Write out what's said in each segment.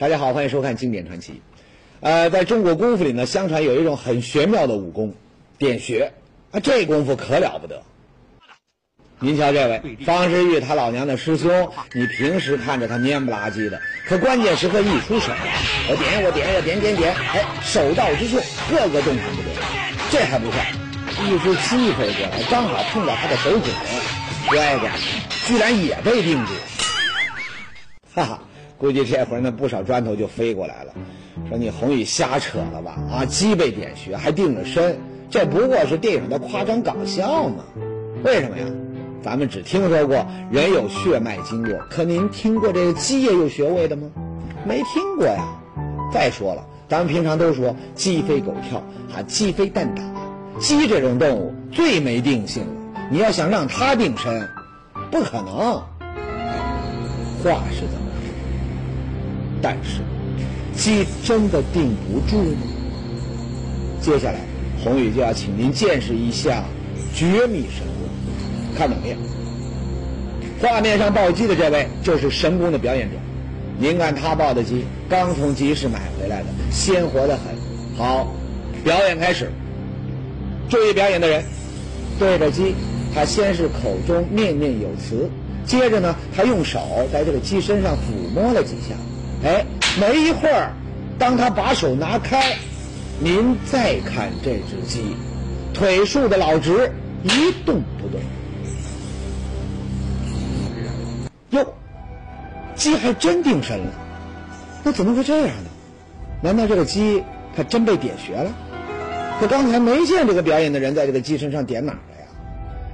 大家好，欢迎收看《经典传奇》。呃，在中国功夫里呢，相传有一种很玄妙的武功——点穴啊，这功夫可了不得。您瞧这位方世玉，他老娘的师兄，你平时看着他蔫不拉几的，可关键时刻一出手，我点我点我点点点，哎，手到之处，个个动弹不得。这还不算，一只鸡飞过来，刚好碰到他的手指，乖乖，居然也被定住。哈哈。估计这会儿呢，不少砖头就飞过来了，说你宏宇瞎扯了吧？啊，鸡被点穴还定了身，这不过是电影的夸张搞笑嘛？为什么呀？咱们只听说过人有血脉经络，可您听过这个鸡也有穴位的吗？没听过呀。再说了，咱们平常都说鸡飞狗跳，啊，鸡飞蛋打，鸡这种动物最没定性了。你要想让它定身，不可能。话是这么。但是，鸡真的定不住吗？接下来，宏宇就要请您见识一下绝密神功，看懂没有？画面上抱鸡的这位就是神功的表演者。您看他抱的鸡，刚从集市买回来的，鲜活的很。好，表演开始。注意表演的人，对着鸡，他先是口中念念有词，接着呢，他用手在这个鸡身上抚摸了几下。哎，没一会儿，当他把手拿开，您再看这只鸡，腿竖的老直，一动不动。哟，鸡还真定身了，那怎么会这样呢？难道这个鸡它真被点穴了？可刚才没见这个表演的人在这个鸡身上点哪儿了呀？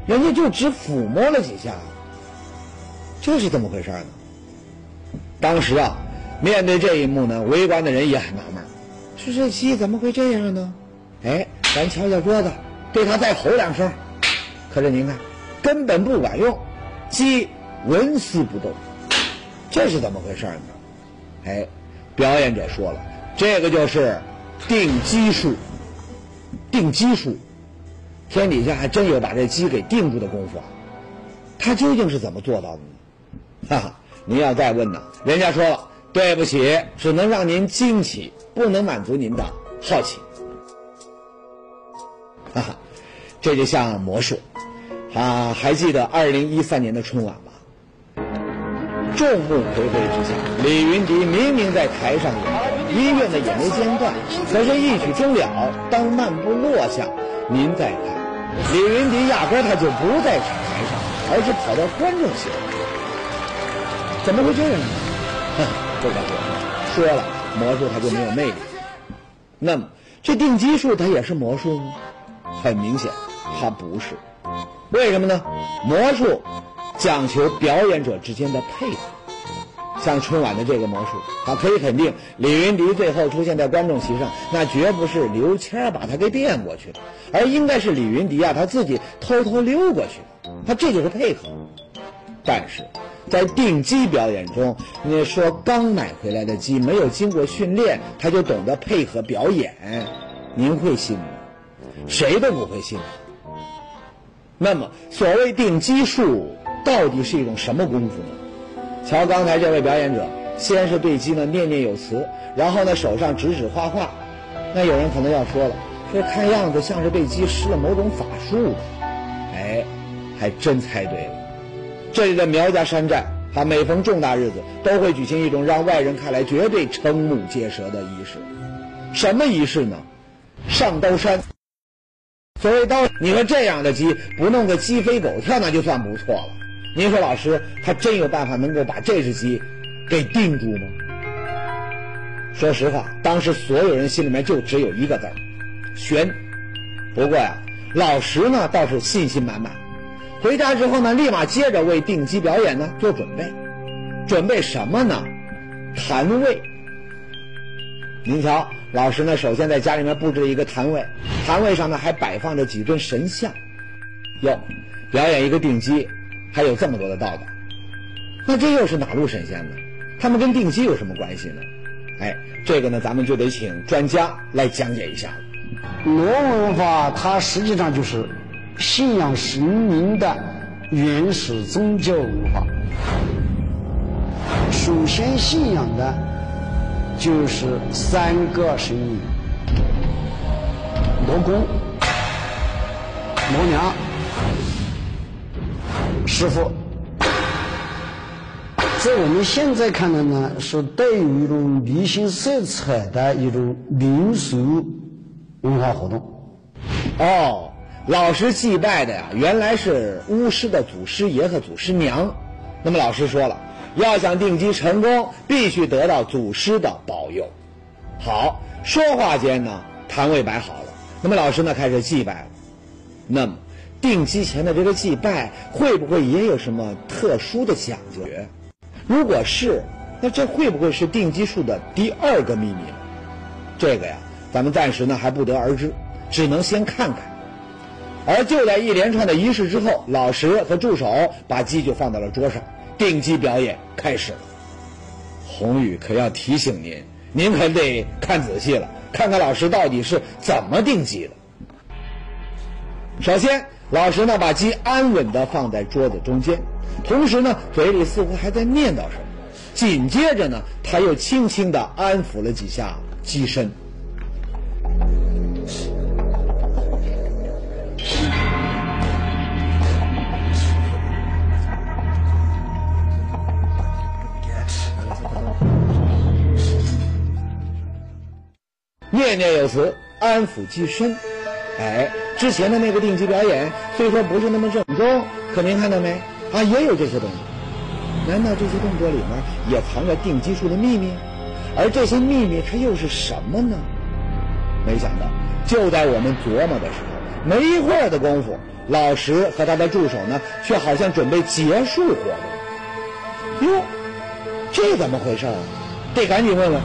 人家就只抚摸了几下，这是怎么回事呢？当时啊。面对这一幕呢，围观的人也很纳闷，说这鸡怎么会这样呢？哎，咱敲敲桌子，对它再吼两声。可是您看，根本不管用，鸡纹丝不动，这是怎么回事呢？哎，表演者说了，这个就是定鸡术。定鸡术，天底下还真有把这鸡给定住的功夫啊！他究竟是怎么做到的呢？哈哈，您要再问呢，人家说了。对不起，只能让您惊奇，不能满足您的好奇。哈哈，这就像魔术啊！还记得二零一三年的春晚吗？众目睽睽之下，李云迪明明在台上演，音乐呢也没间断，可是，一曲终了，当漫步落下，您再看，李云迪压根他就不在台上，而是跑到观众席。怎么会这样呢？哼！不敢说，说了魔术它就没有魅力。那么这定基术它也是魔术吗？很明显，它不是。为什么呢？魔术讲求表演者之间的配合。像春晚的这个魔术，啊，可以肯定，李云迪最后出现在观众席上，那绝不是刘谦把他给变过去的，而应该是李云迪啊他自己偷偷溜过去的。他这就是配合。但是。在定鸡表演中，你说刚买回来的鸡没有经过训练，它就懂得配合表演，您会信吗？谁都不会信。那么，所谓定鸡术到底是一种什么功夫呢？瞧刚才这位表演者，先是对鸡呢念念有词，然后呢手上指指画画。那有人可能要说了，说看样子像是被鸡施了某种法术吧。哎，还真猜对了。这里的苗家山寨，他每逢重大日子都会举行一种让外人看来绝对瞠目结舌的仪式。什么仪式呢？上刀山。所谓刀，你说这样的鸡不弄个鸡飞狗跳，那就算不错了。您说老师，他真有办法能够把这只鸡给定住吗？说实话，当时所有人心里面就只有一个字：悬。不过呀，老石呢倒是信心满满。回家之后呢，立马接着为定基表演呢做准备，准备什么呢？坛位。您瞧，老师呢首先在家里面布置一个坛位，坛位上呢还摆放着几尊神像。哟，表演一个定基，还有这么多的道道，那这又是哪路神仙呢？他们跟定基有什么关系呢？哎，这个呢咱们就得请专家来讲解一下了。罗文化它实际上就是。信仰神明的原始宗教文化，首先信仰的就是三个声音：锣鼓、锣娘、师傅。在我们现在看来呢，是带有一种迷信色彩的一种民俗文化活动。哦，老师祭拜的呀，原来是巫师的祖师爷和祖师娘。那么老师说了，要想定基成功，必须得到祖师的保佑。好，说话间呢，摊位摆好了，那么老师呢开始祭拜了。那么定基前的这个祭拜，会不会也有什么特殊的讲究？如果是，那这会不会是定基术的第二个秘密？这个呀，咱们暂时呢还不得而知，只能先看看。而就在一连串的仪式之后，老石和助手把鸡就放到了桌上，定鸡表演开始了。红宇可要提醒您，您可得看仔细了，看看老师到底是怎么定鸡的。首先，老石呢把鸡安稳地放在桌子中间。同时呢，嘴里似乎还在念叨什么。紧接着呢，他又轻轻地安抚了几下鸡身。念念有词，安抚机身。哎，之前的那个定级表演虽说不是那么正宗，可您看到没？啊，也有这些动作。难道这些动作里面也藏着定基术的秘密？而这些秘密它又是什么呢？没想到，就在我们琢磨的时候，没一会儿的功夫，老石和他的助手呢，却好像准备结束活动。哟，这怎么回事啊？得赶紧问问。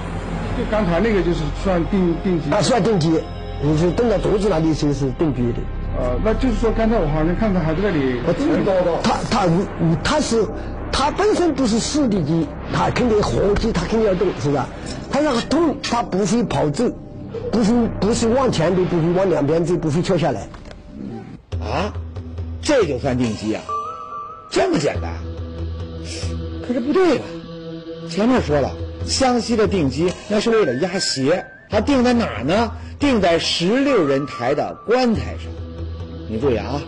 就刚才那个就是算定定基啊，算定基，你是蹲在桌子那里就是定基的。呃，那就是说，刚才我好像看到还在那里。他他他是他本身不是四的鸡，他肯定活鸡，他肯定要动，是不是？他那个动，他不会跑走，不会不是往前走，不会往两边走，不会跳下来。啊，这就算定鸡啊？这么简单？可是不对吧？前面说了，湘西的定鸡那是为了压邪，它定在哪儿呢？定在十六人抬的棺材上。你注意啊，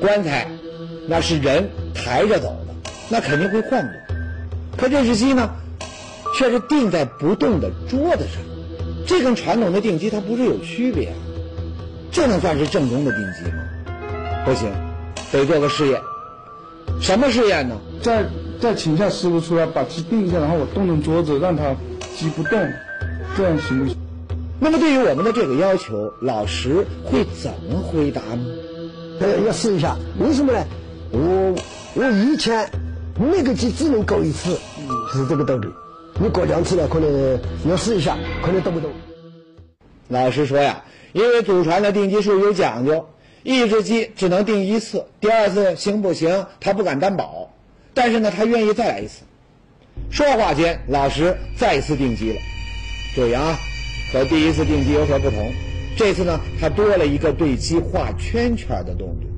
棺材那是人抬着走的，那肯定会晃动。可这只鸡呢，却是定在不动的桌子上，这跟传统的定鸡它不是有区别？这能算是正宗的定鸡吗？不行，得做个试验。什么试验呢？这再请一下师傅出来把鸡定一下，然后我动动桌子让它鸡不动，这样行不行？那么对于我们的这个要求，老师会怎么回答呢？呃，要试一下，为什么呢？我我以前每个鸡只能搞一次，是这个道理。你搞两次了，可能要试一下，可能动不动。老师说呀，因为祖传的定鸡术有讲究，一只鸡只能定一次，第二次行不行，他不敢担保。但是呢，他愿意再来一次。说话间，老师再次定鸡了。注意啊，和第一次定鸡有所不同。这次呢，他多了一个对鸡画圈圈的动作，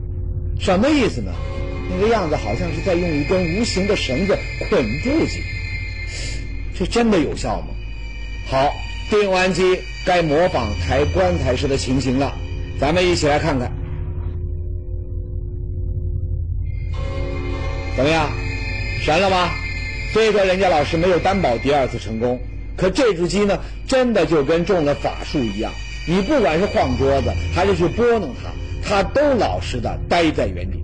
什么意思呢？那个样子好像是在用一根无形的绳子捆住鸡，这真的有效吗？好，定完鸡，该模仿抬棺材时的情形了，咱们一起来看看，怎么样？神了吧？虽说人家老师没有担保第二次成功，可这只鸡呢，真的就跟中了法术一样。你不管是晃桌子还是去拨弄它，它都老实的待在原地。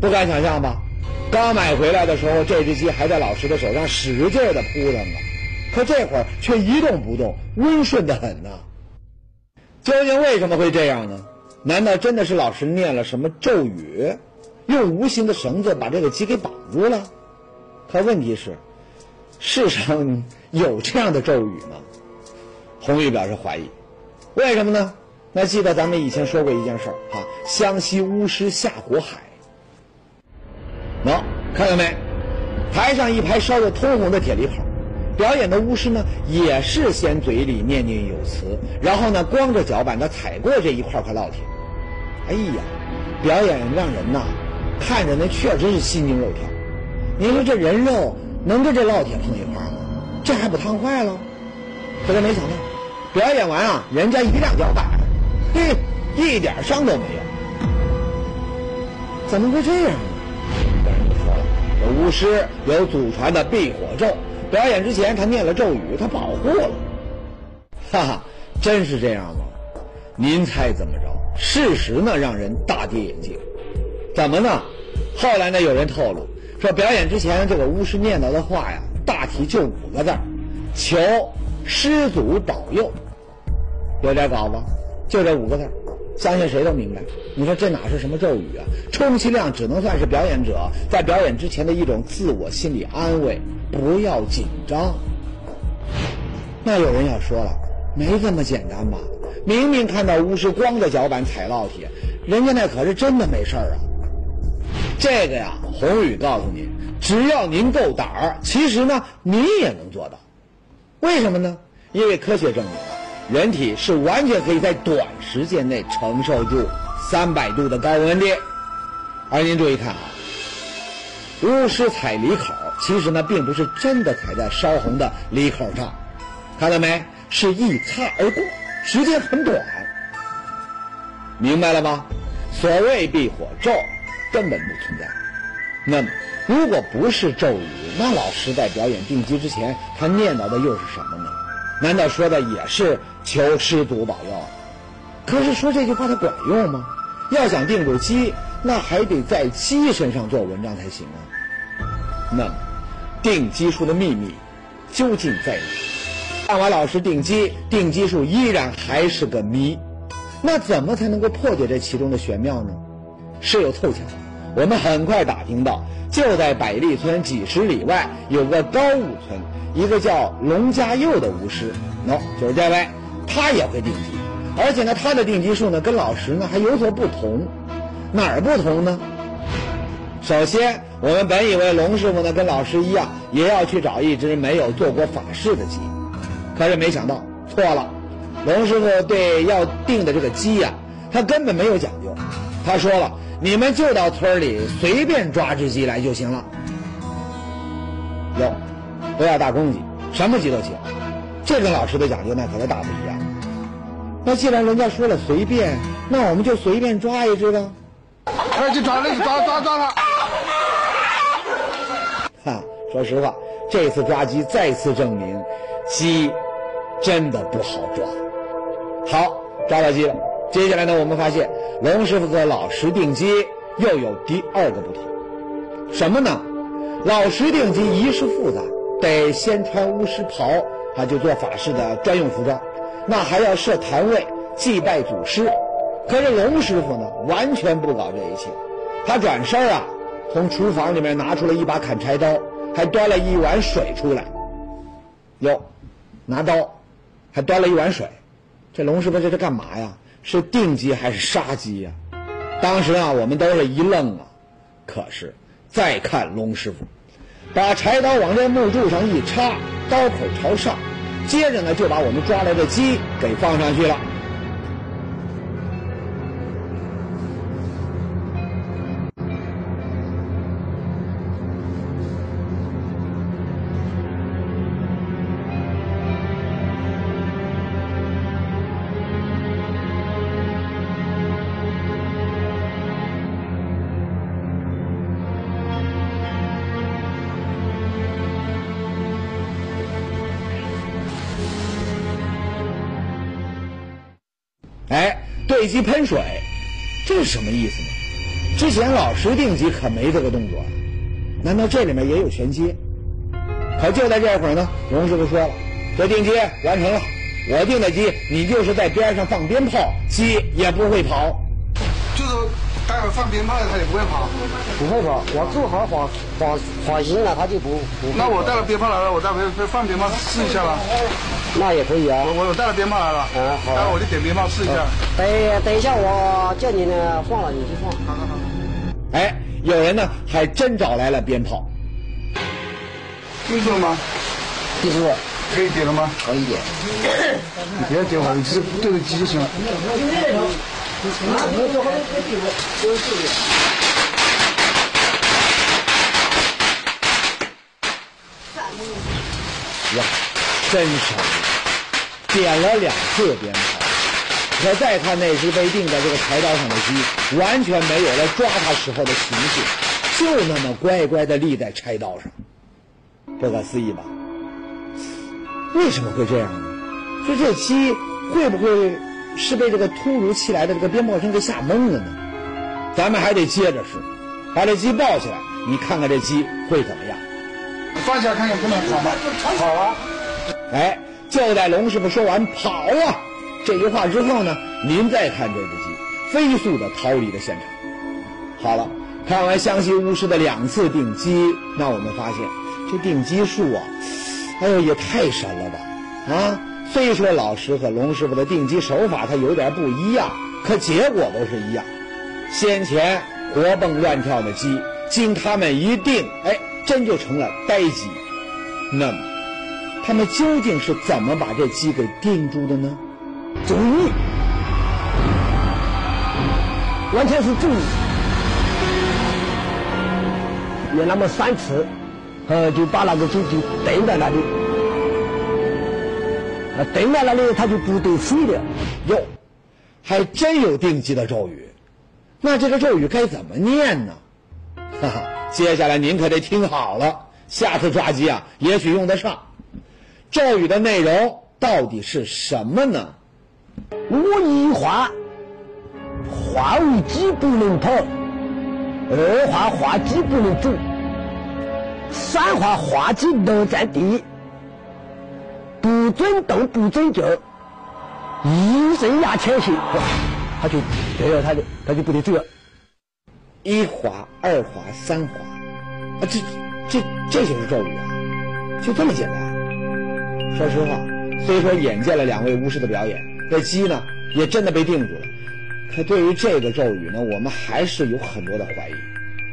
不敢想象吧？刚买回来的时候，这只鸡还在老师的手上使劲的扑腾呢，可这会儿却一动不动，温顺的很呢。究竟为什么会这样呢？难道真的是老师念了什么咒语，用无形的绳子把这个鸡给绑住了？可问题是，世上有这样的咒语吗？红玉表示怀疑。为什么呢？那记得咱们以前说过一件事儿啊，湘西巫师下火海。喏，看到没？台上一排烧得通红的铁犁口，表演的巫师呢，也是先嘴里念念有词，然后呢，光着脚板的踩过这一块块烙铁。哎呀，表演让人呐，看着那确实是心惊肉跳。您说这人肉能跟这烙铁碰一块吗？这还不烫坏了？可是没想到，表演完啊，人家一亮脚板，嘿，一点伤都没有。怎么会这样呢？有人就说了，这巫师有祖传的避火咒，表演之前他念了咒语，他保护了。哈哈，真是这样吗？您猜怎么着？事实呢，让人大跌眼镜。怎么呢？后来呢，有人透露说，表演之前这个巫师念叨的话呀，大体就五个字儿求师祖保佑。有点搞吧？就这五个字相信谁都明白。你说这哪是什么咒语啊？充其量只能算是表演者在表演之前的一种自我心理安慰，不要紧张。那有人要说了，没这么简单吧？明明看到巫师光着脚板踩烙铁，人家那可是真的没事儿啊。这个呀，宏宇告诉你，只要您够胆儿，其实呢，您也能做到。为什么呢？因为科学证明啊，人体是完全可以在短时间内承受住三百度的高温的。而您注意看啊，巫师踩梨口，其实呢，并不是真的踩在烧红的梨口上，看到没？是一擦而过，时间很短。明白了吗？所谓避火咒。根本不存在。那，如果不是咒语，那老师在表演定机之前，他念叨的又是什么呢？难道说的也是求师祖保佑？可是说这句话它管用吗？要想定住鸡，那还得在鸡身上做文章才行啊。那，定基数的秘密究竟在哪？看完老师定机，定基数依然还是个谜。那怎么才能够破解这其中的玄妙呢？事有凑巧，我们很快打听到，就在百利村几十里外有个高武村，一个叫龙家佑的巫师，喏，就是这位，他也会定机，而且呢，他的定机术呢跟老师呢还有所不同，哪儿不同呢？首先，我们本以为龙师傅呢跟老师一样，也要去找一只没有做过法事的鸡，可是没想到错了，龙师傅对要定的这个鸡呀，他根本没有讲究，他说了。你们就到村里随便抓只鸡来就行了，哟，不要大公鸡，什么鸡都行。这跟老师的讲究那可是大不一样。那既然人家说了随便，那我们就随便抓一只吧。哎，就抓，那抓抓抓了！哈，说实话，这次抓鸡再次证明，鸡真的不好抓。好，抓到鸡了。接下来呢，我们发现龙师傅和老石定机又有第二个不同，什么呢？老石定机仪式复杂，得先穿巫师袍，啊，就做法事的专用服装，那还要设坛位祭拜祖师。可是龙师傅呢，完全不搞这一切，他转身啊，从厨房里面拿出了一把砍柴刀，还端了一碗水出来。哟，拿刀，还端了一碗水，这龙师傅这是干嘛呀？是定鸡还是杀鸡呀？当时啊，我们都是一愣啊。可是再看龙师傅，把柴刀往这木柱上一插，刀口朝上，接着呢就把我们抓来的鸡给放上去了。哎，对机喷水，这是什么意思呢？之前老师定鸡可没这个动作，难道这里面也有玄机？可就在这会儿呢，龙师傅说了：“这定机完成了，我定的机，你就是在边上放鞭炮，鸡也不会跑。”就是待会放鞭炮它也不会跑，不会跑。我做好法法法型了，它就不不。那我带了鞭炮来了，我待会会放鞭炮试一下了。那也可以啊，我我带了鞭炮来了，啊好，待会我就点鞭炮试一下。等等一下，我叫你呢放了，你去放。好好好。哎，有人呢还真找来了鞭炮，定住了吗？定住了，可以点了吗？可以点。你不要点我，你直接对着机就行了。呀，真神！点了两次鞭炮。可再看那只被钉在这个柴刀上的鸡，完全没有了抓它时候的情绪，就那么乖乖地立在柴刀上，不可思议吧？为什么会这样呢？说这鸡会不会是被这个突如其来的这个鞭炮声给吓懵了呢？咱们还得接着试，把这鸡抱起来，你看看这鸡会怎么样？放下看看不能跑吗？跑啊！哎，就在龙师傅说完“跑啊”这句话之后呢，您再看这只鸡飞速的逃离了现场。好了，看完湘西巫师的两次定鸡，那我们发现这定鸡术啊，哎呦也太神了吧！啊，虽说老师和龙师傅的定鸡手法它有点不一样，可结果都是一样。先前活蹦乱跳的鸡，经他们一定，哎，真就成了呆鸡。那么，他们究竟是怎么把这鸡给定住的呢？注意，完全是注意。有那么三次，呃，就把那个鸡就钉在那里，啊，钉在那里，它就不得飞了。哟，还真有定鸡的咒语。那这个咒语该怎么念呢？哈哈，接下来您可得听好了，下次抓鸡啊，也许用得上。咒语的内容到底是什么呢？我一画，画为鸡不能跑；二画画鸡不能走；三画画鸡都在地，不准动，不准叫，一声牙前行，他就对了，他就他就不得走了。一划、二划、三划，啊，这这这就是咒语啊，就这么简单。说实话，虽说眼见了两位巫师的表演，这鸡呢也真的被定住了，可对于这个咒语呢，我们还是有很多的怀疑。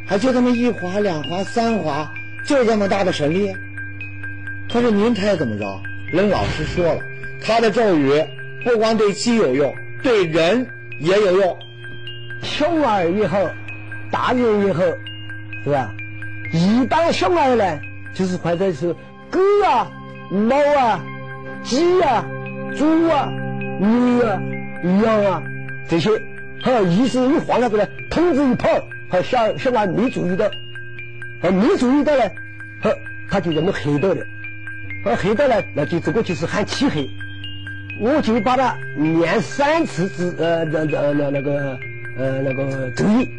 还就这么一划、两划、三划，就这么大的神力？可是您猜怎么着？人老师说了，他的咒语不光对鸡有用，对人也有用。小儿也好，大人以后，是吧？一般小孩呢，就是或者是狗啊、猫啊、鸡啊、猪啊、牛啊、羊啊这些，好，意思一晃那个呢，筒子一跑，好，小小孩没注意到，好，没注意到呢，好，他就这么黑到了，好，黑到了，那就这个就是喊漆黑。我就把它念三次之，呃，那那那那个。呃，那个咒语，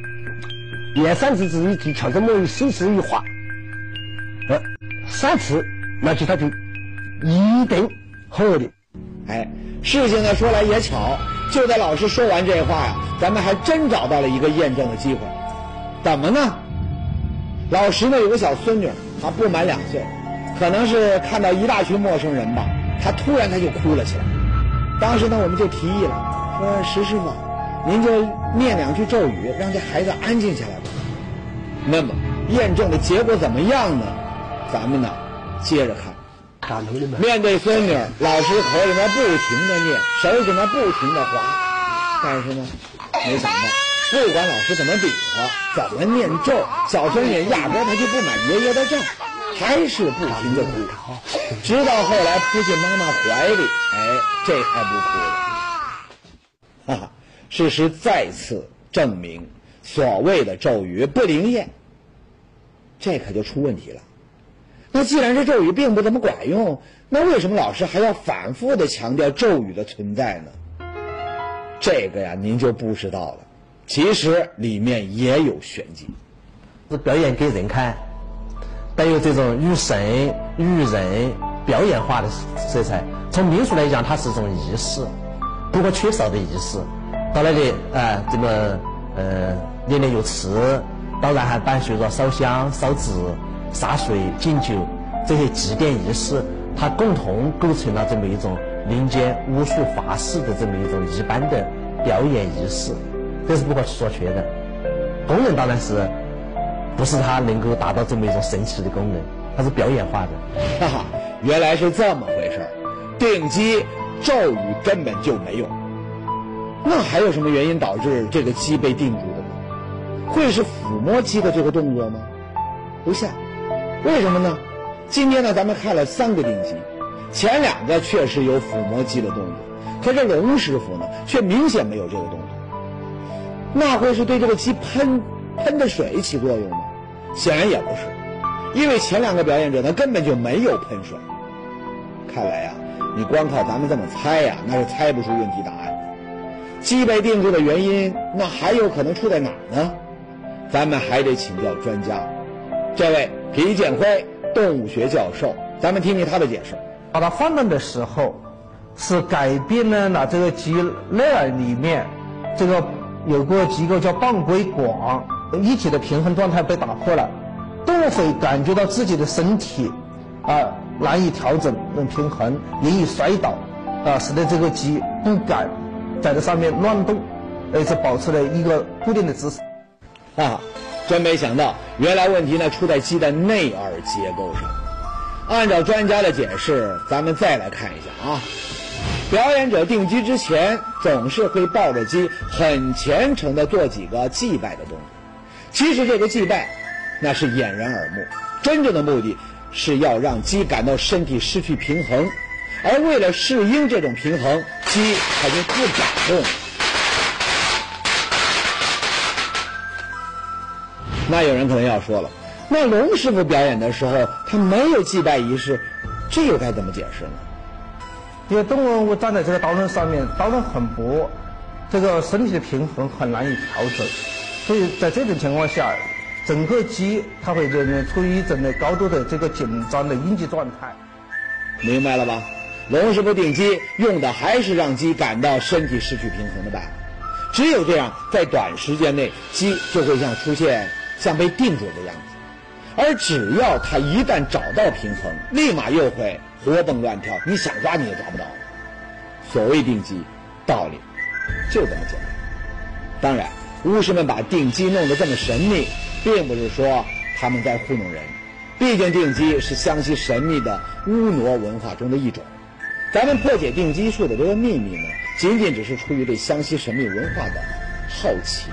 念三次之一就朝着某一手势一画，呃，三次，那就他就一定好的。哎，事情呢说来也巧，就在老师说完这话呀，咱们还真找到了一个验证的机会。怎么呢？老石呢有个小孙女，啊不满两岁，可能是看到一大群陌生人吧，他突然他就哭了起来。当时呢我们就提议了，说石师傅。您就念两句咒语，让这孩子安静下来吧。那么验证的结果怎么样呢？咱们呢，接着看。面对孙女，老师口里面不停的念，手指呢不停的划，但是呢，没想到，不管老师怎么比划，怎么念咒，小孙女压根她就不满爷爷的账，还是不停的哭，直到后来扑进妈妈怀里，哎，这才不哭了。哈哈。事实再次证明，所谓的咒语不灵验，这可就出问题了。那既然这咒语并不怎么管用，那为什么老师还要反复的强调咒语的存在呢？这个呀，您就不知道了。其实里面也有玄机。是表演给人看，带有这种与神与人表演化的色彩。从民俗来讲，它是一种仪式，不可缺少的仪式。到那里，啊，这么，呃，年年有词，当然还伴随着烧香、烧纸、洒水、敬酒这些祭奠仪式，它共同构成了这么一种民间巫术法事的这么一种一般的表演仪式，这是不可或缺的。功能当然是，不是它能够达到这么一种神奇的功能，它是表演化的。哈哈，原来是这么回事儿，定鸡咒语根本就没用。那还有什么原因导致这个鸡被定住的呢？会是抚摸鸡的这个动作吗？不像，为什么呢？今天呢，咱们看了三个定鸡，前两个确实有抚摸鸡的动作，可是龙师傅呢，却明显没有这个动作。那会是对这个鸡喷喷的水起作用吗？显然也不是，因为前两个表演者他根本就没有喷水。看来呀，你光靠咱们这么猜呀，那是猜不出问题答案的。鸡被定住的原因，那还有可能出在哪儿呢？咱们还得请教专家，这位皮建辉动物学教授，咱们听听他的解释。把它放冷的时候，是改变了那这个鸡内耳里面这个有个机构叫半规管，一体的平衡状态被打破了，动物会感觉到自己的身体啊难以调整能平衡，容易摔倒啊，使得这个鸡不敢在这上面乱动，而是保持了一个固定的姿势。啊，真没想到，原来问题呢出在鸡的内耳结构上。按照专家的解释，咱们再来看一下啊。表演者定鸡之前，总是会抱着鸡，很虔诚地做几个祭拜的动作。其实这个祭拜，那是掩人耳目，真正的目的是要让鸡感到身体失去平衡，而为了适应这种平衡，鸡它就不敢动。那有人可能要说了，那龙师傅表演的时候，他没有祭拜仪式，这又该怎么解释呢？因为动物站在这个刀刃上面，刀刃很薄，这个身体的平衡很难以调整，所以在这种情况下，整个鸡它会人处于一种的高度的这个紧张的应激状态。明白了吧？龙师傅定鸡用的还是让鸡感到身体失去平衡的办法，只有这样，在短时间内鸡就会像出现。像被定住的样子，而只要他一旦找到平衡，立马又会活蹦乱跳，你想抓你也抓不到。所谓定鸡，道理就这么简单。当然，巫师们把定鸡弄得这么神秘，并不是说他们在糊弄人，毕竟定鸡是湘西神秘的巫傩文化中的一种。咱们破解定鸡术的这个秘密呢，仅仅只是出于对湘西神秘文化的好奇。